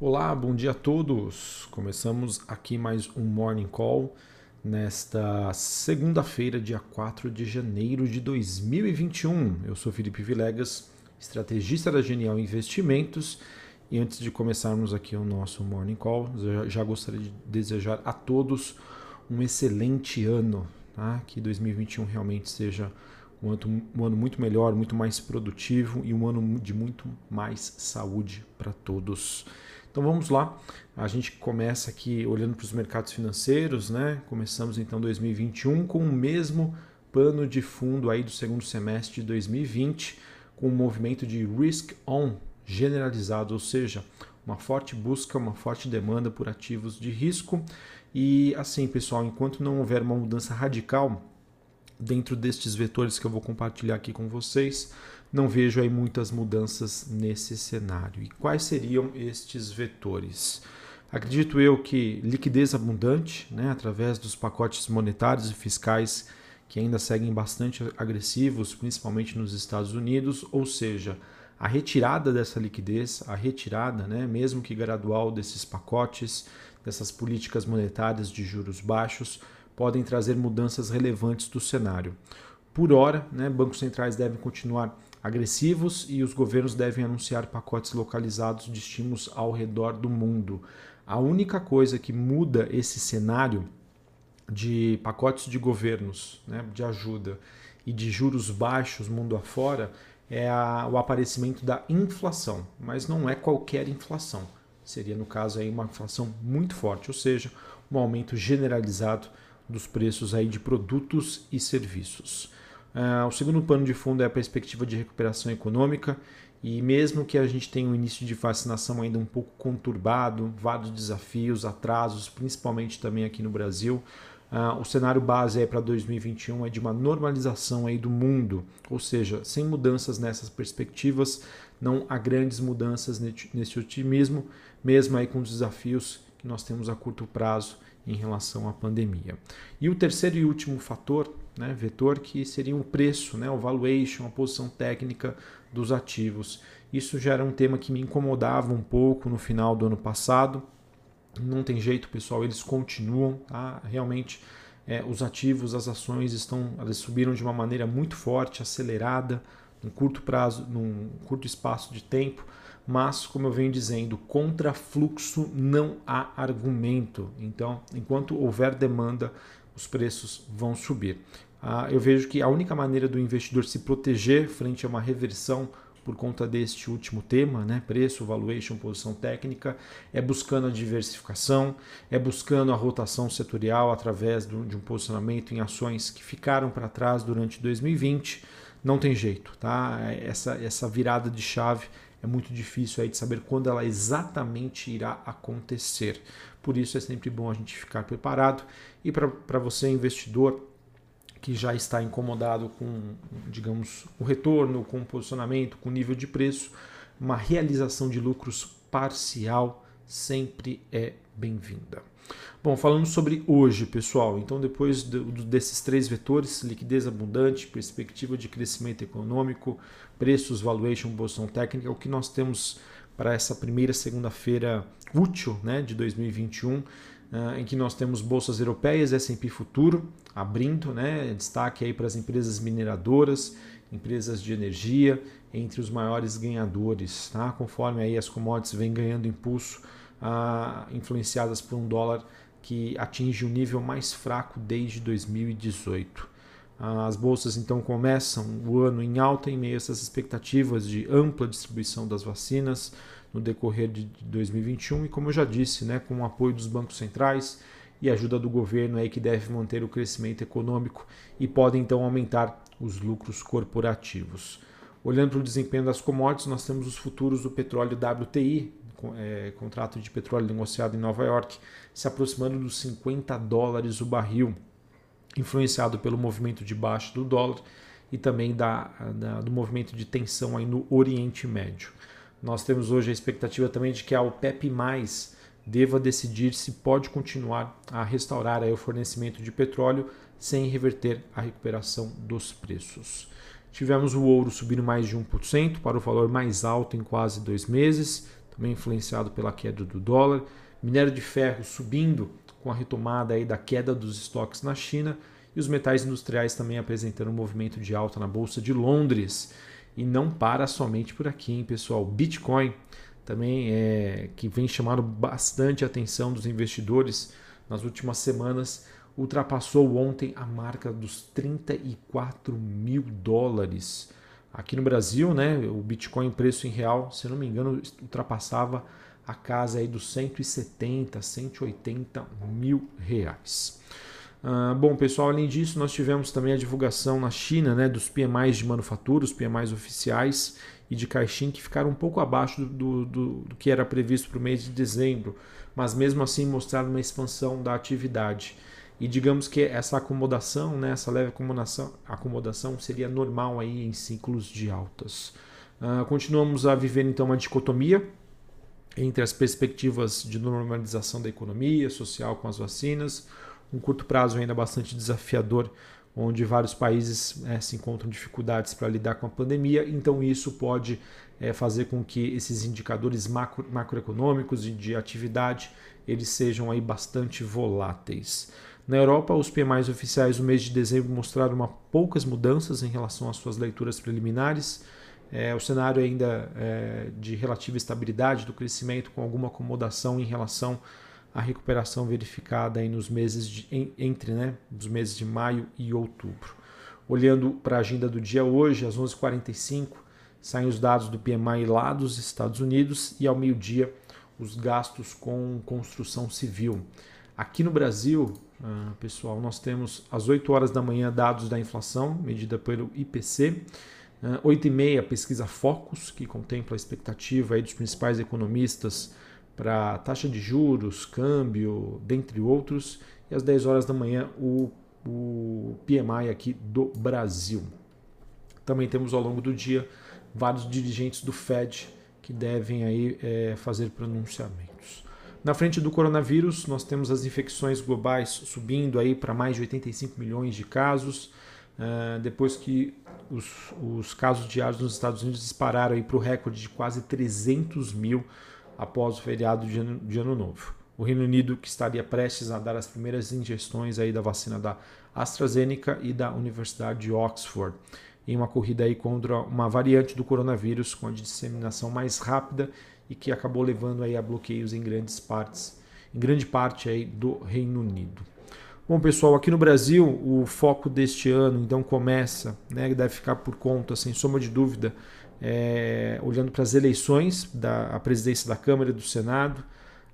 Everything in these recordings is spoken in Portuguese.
Olá, bom dia a todos. Começamos aqui mais um Morning Call nesta segunda-feira, dia 4 de janeiro de 2021. Eu sou Felipe Vilegas, estrategista da Genial Investimentos. E antes de começarmos aqui o nosso Morning Call, já gostaria de desejar a todos um excelente ano, tá? que 2021 realmente seja um ano, um ano muito melhor, muito mais produtivo e um ano de muito mais saúde para todos. Então vamos lá, a gente começa aqui olhando para os mercados financeiros, né? Começamos então 2021 com o mesmo pano de fundo aí do segundo semestre de 2020, com um movimento de risk on generalizado, ou seja, uma forte busca, uma forte demanda por ativos de risco. E assim, pessoal, enquanto não houver uma mudança radical dentro destes vetores que eu vou compartilhar aqui com vocês, não vejo aí muitas mudanças nesse cenário. E quais seriam estes vetores? Acredito eu que liquidez abundante, né, através dos pacotes monetários e fiscais que ainda seguem bastante agressivos, principalmente nos Estados Unidos, ou seja, a retirada dessa liquidez, a retirada, né, mesmo que gradual, desses pacotes, dessas políticas monetárias de juros baixos, podem trazer mudanças relevantes do cenário. Por hora, né, bancos centrais devem continuar agressivos e os governos devem anunciar pacotes localizados de estímulos ao redor do mundo. A única coisa que muda esse cenário de pacotes de governos, né, de ajuda e de juros baixos mundo afora é a, o aparecimento da inflação, mas não é qualquer inflação. Seria, no caso, aí uma inflação muito forte, ou seja, um aumento generalizado dos preços aí de produtos e serviços. Uh, o segundo pano de fundo é a perspectiva de recuperação econômica e mesmo que a gente tenha um início de vacinação ainda um pouco conturbado, vários desafios, atrasos, principalmente também aqui no Brasil, uh, o cenário base para 2021 é de uma normalização aí do mundo, ou seja, sem mudanças nessas perspectivas, não há grandes mudanças nesse otimismo, mesmo aí com os desafios que nós temos a curto prazo em relação à pandemia. E o terceiro e último fator né, vetor que seria o preço, né, o valuation, a posição técnica dos ativos. Isso já era um tema que me incomodava um pouco no final do ano passado. Não tem jeito, pessoal, eles continuam, tá? Realmente é, os ativos, as ações estão, elas subiram de uma maneira muito forte, acelerada, num curto prazo, num curto espaço de tempo. Mas, como eu venho dizendo, contra fluxo não há argumento. Então, enquanto houver demanda, os preços vão subir. Ah, eu vejo que a única maneira do investidor se proteger frente a uma reversão por conta deste último tema, né, preço, valuation, posição técnica, é buscando a diversificação, é buscando a rotação setorial através de um posicionamento em ações que ficaram para trás durante 2020. Não tem jeito, tá? Essa, essa virada de chave é muito difícil aí de saber quando ela exatamente irá acontecer. Por isso é sempre bom a gente ficar preparado. E para você, investidor, que já está incomodado com, digamos, o retorno, com o posicionamento, com o nível de preço, uma realização de lucros parcial sempre é bem-vinda. Bom, falando sobre hoje, pessoal, então depois desses três vetores, liquidez abundante, perspectiva de crescimento econômico, preços, valuation, posição técnica, o que nós temos para essa primeira segunda-feira útil né, de 2021, uh, ah, em que nós temos bolsas europeias, S&P Futuro abrindo, né, destaque aí para as empresas mineradoras, empresas de energia, entre os maiores ganhadores, tá? conforme aí as commodities vêm ganhando impulso, uh, influenciadas por um dólar que atinge o nível mais fraco desde 2018. As bolsas então começam o ano em alta em meio a essas expectativas de ampla distribuição das vacinas no decorrer de 2021 e como eu já disse, né, com o apoio dos bancos centrais e ajuda do governo aí que deve manter o crescimento econômico e pode então aumentar os lucros corporativos. Olhando para o desempenho das commodities, nós temos os futuros do petróleo WTI, é, contrato de petróleo negociado em Nova York, se aproximando dos 50 dólares o barril influenciado pelo movimento de baixa do dólar e também da, da, do movimento de tensão aí no Oriente Médio. Nós temos hoje a expectativa também de que a OPEP+, deva decidir se pode continuar a restaurar o fornecimento de petróleo sem reverter a recuperação dos preços. Tivemos o ouro subindo mais de 1% para o valor mais alto em quase dois meses, também influenciado pela queda do dólar. Minério de ferro subindo com a retomada aí da queda dos estoques na China e os metais industriais também apresentando um movimento de alta na bolsa de Londres. E não para somente por aqui, hein, pessoal. Bitcoin também é que vem chamando bastante a atenção dos investidores nas últimas semanas, ultrapassou ontem a marca dos 34 mil dólares. Aqui no Brasil, né, o Bitcoin preço em real, se não me engano, ultrapassava a casa aí dos 170, 180 mil reais. Uh, bom, pessoal, além disso, nós tivemos também a divulgação na China né, dos PMIs de manufatura, os PMIs oficiais e de Caixin, que ficaram um pouco abaixo do, do, do que era previsto para o mês de dezembro, mas mesmo assim mostraram uma expansão da atividade. E digamos que essa acomodação, né, essa leve acomodação, acomodação seria normal aí em ciclos de altas. Uh, continuamos a viver então uma dicotomia entre as perspectivas de normalização da economia social com as vacinas, um curto prazo ainda bastante desafiador, onde vários países é, se encontram dificuldades para lidar com a pandemia, então isso pode é, fazer com que esses indicadores macro, macroeconômicos e de atividade eles sejam aí bastante voláteis. Na Europa, os PMIs oficiais no mês de dezembro mostraram uma poucas mudanças em relação às suas leituras preliminares. É, o cenário ainda é, de relativa estabilidade do crescimento, com alguma acomodação em relação à recuperação verificada aí nos meses de, em, entre né, os meses de maio e outubro. Olhando para a agenda do dia hoje, às 11h45, saem os dados do PMI lá dos Estados Unidos e ao meio-dia os gastos com construção civil. Aqui no Brasil, ah, pessoal, nós temos às 8 horas da manhã dados da inflação, medida pelo IPC. 8 e meia, pesquisa Focus, que contempla a expectativa aí dos principais economistas para taxa de juros, câmbio, dentre outros. E às 10 horas da manhã, o, o PMI aqui do Brasil. Também temos ao longo do dia vários dirigentes do Fed que devem aí é, fazer pronunciamentos. Na frente do coronavírus, nós temos as infecções globais subindo aí para mais de 85 milhões de casos, uh, depois que os, os, casos diários nos Estados Unidos dispararam para o recorde de quase 300 mil após o feriado de ano, de ano Novo. O Reino Unido que estaria prestes a dar as primeiras injeções aí da vacina da AstraZeneca e da Universidade de Oxford em uma corrida aí contra uma variante do coronavírus com a disseminação mais rápida e que acabou levando aí a bloqueios em grandes partes, em grande parte aí do Reino Unido. Bom, pessoal, aqui no Brasil, o foco deste ano então começa, né, deve ficar por conta, sem sombra de dúvida, é, olhando para as eleições da presidência da Câmara e do Senado,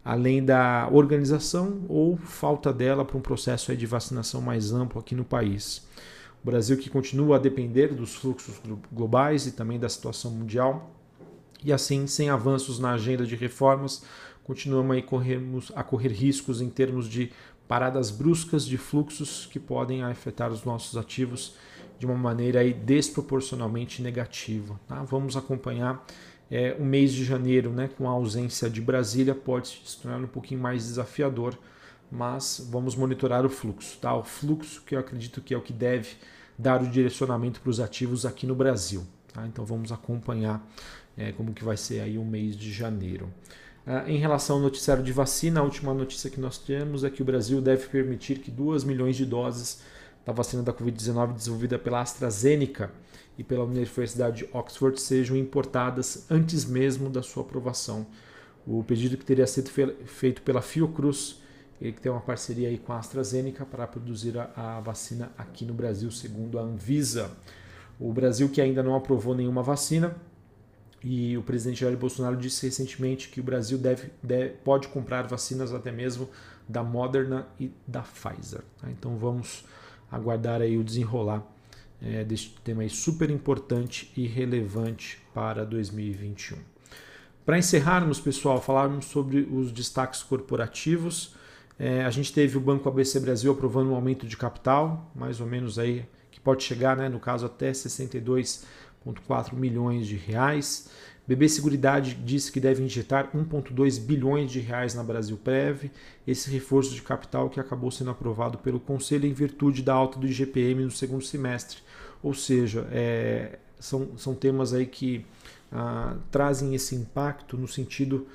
além da organização ou falta dela para um processo de vacinação mais amplo aqui no país. O Brasil que continua a depender dos fluxos globais e também da situação mundial, e assim, sem avanços na agenda de reformas, continuamos a, correr riscos em termos de paradas bruscas de fluxos que podem afetar os nossos ativos de uma maneira aí desproporcionalmente negativa. Tá? Vamos acompanhar é, o mês de janeiro, né, com a ausência de Brasília, pode se tornar um pouquinho mais desafiador, mas vamos monitorar o fluxo. Tá? O fluxo que eu acredito que é o que deve dar o direcionamento para os ativos aqui no Brasil. Tá? Então vamos acompanhar é, como que vai ser aí o mês de janeiro. Uh, em relação ao noticiário de vacina, a última notícia que nós temos é que o Brasil deve permitir que 2 milhões de doses da vacina da Covid-19 desenvolvida pela AstraZeneca e pela Universidade de Oxford sejam importadas antes mesmo da sua aprovação. O pedido que teria sido feito pela Fiocruz, que tem uma parceria aí com a AstraZeneca para produzir a, a vacina aqui no Brasil, segundo a Anvisa. O Brasil que ainda não aprovou nenhuma vacina, e o presidente Jair Bolsonaro disse recentemente que o Brasil deve, deve pode comprar vacinas até mesmo da Moderna e da Pfizer. Tá? Então vamos aguardar aí o desenrolar é, deste tema super importante e relevante para 2021. Para encerrarmos, pessoal, falarmos sobre os destaques corporativos. É, a gente teve o Banco ABC Brasil aprovando um aumento de capital, mais ou menos aí, que pode chegar, né, no caso, até 62,4 milhões de reais. BB Seguridade disse que deve injetar 1,2 bilhões de reais na Brasil Prev, esse reforço de capital que acabou sendo aprovado pelo Conselho em virtude da alta do IGPM no segundo semestre. Ou seja, é, são, são temas aí que ah, trazem esse impacto no sentido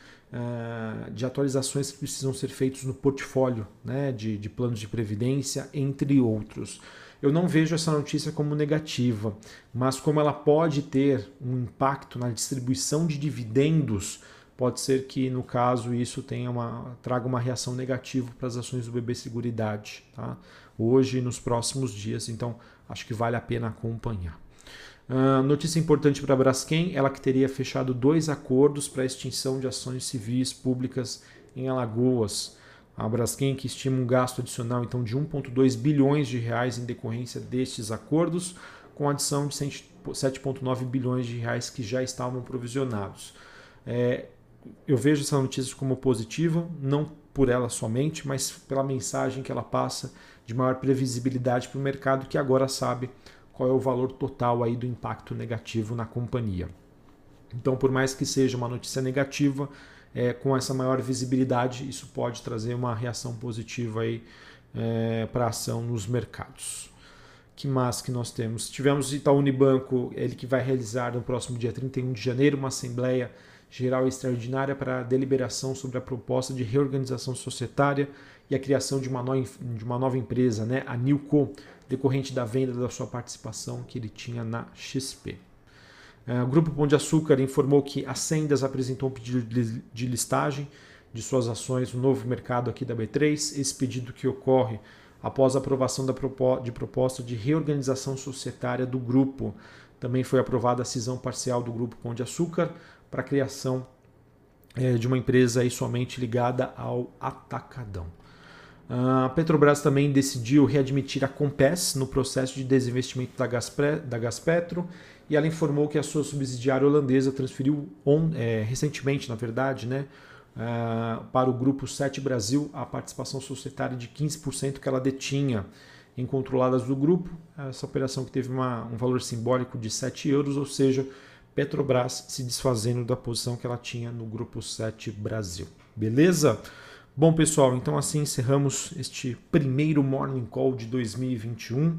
de atualizações que precisam ser feitas no portfólio né, de, de planos de previdência, entre outros. Eu não vejo essa notícia como negativa, mas como ela pode ter um impacto na distribuição de dividendos, pode ser que no caso isso tenha uma, traga uma reação negativa para as ações do BB Seguridade, tá? hoje e nos próximos dias. Então acho que vale a pena acompanhar. Uh, notícia importante para a Braskem, ela que teria fechado dois acordos para extinção de ações civis públicas em Alagoas. A Braskem que estima um gasto adicional então de 1,2 bilhões de reais em decorrência destes acordos, com adição de 7,9 bilhões de reais que já estavam provisionados. É, eu vejo essa notícia como positiva, não por ela somente, mas pela mensagem que ela passa de maior previsibilidade para o mercado que agora sabe qual é o valor total aí do impacto negativo na companhia. Então, por mais que seja uma notícia negativa, é, com essa maior visibilidade, isso pode trazer uma reação positiva aí é, para ação nos mercados. Que mais que nós temos? Tivemos Itaú Unibanco, ele que vai realizar no próximo dia 31 de janeiro uma assembleia geral extraordinária para deliberação sobre a proposta de reorganização societária e a criação de uma, no, de uma nova empresa, né, a Newco, decorrente da venda da sua participação que ele tinha na XP. É, o Grupo Pão de Açúcar informou que a Sendas apresentou um pedido de listagem de suas ações no novo mercado aqui da B3. Esse pedido que ocorre após a aprovação de proposta de reorganização societária do grupo. Também foi aprovada a cisão parcial do Grupo Pão de Açúcar para a criação é, de uma empresa aí somente ligada ao atacadão. A Petrobras também decidiu readmitir a Compass no processo de desinvestimento da, Gaspre, da Gaspetro e ela informou que a sua subsidiária holandesa transferiu on, é, recentemente, na verdade, né, uh, para o grupo 7 Brasil a participação societária de 15% que ela detinha em controladas do grupo. Essa operação que teve uma, um valor simbólico de 7 euros, ou seja, Petrobras se desfazendo da posição que ela tinha no grupo 7 Brasil. Beleza? Bom, pessoal, então assim encerramos este primeiro Morning Call de 2021,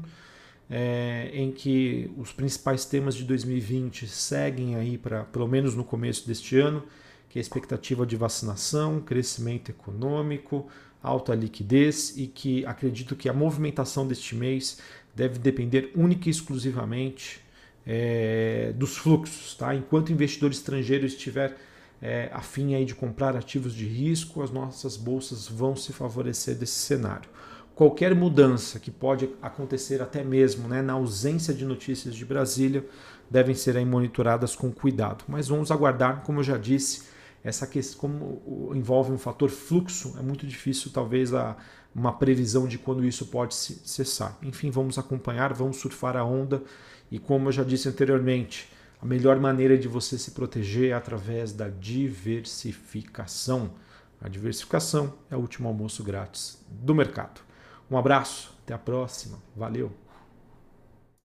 é, em que os principais temas de 2020 seguem aí para pelo menos no começo deste ano, que é a expectativa de vacinação, crescimento econômico, alta liquidez e que acredito que a movimentação deste mês deve depender única e exclusivamente é, dos fluxos, tá? Enquanto o investidor estrangeiro estiver é, a fim aí de comprar ativos de risco, as nossas bolsas vão se favorecer desse cenário. Qualquer mudança que pode acontecer até mesmo né, na ausência de notícias de Brasília devem ser aí monitoradas com cuidado. Mas vamos aguardar, como eu já disse, essa questão como envolve um fator fluxo, é muito difícil talvez a, uma previsão de quando isso pode cessar. Enfim, vamos acompanhar, vamos surfar a onda e como eu já disse anteriormente, a melhor maneira de você se proteger é através da diversificação. A diversificação é o último almoço grátis do mercado. Um abraço, até a próxima. Valeu!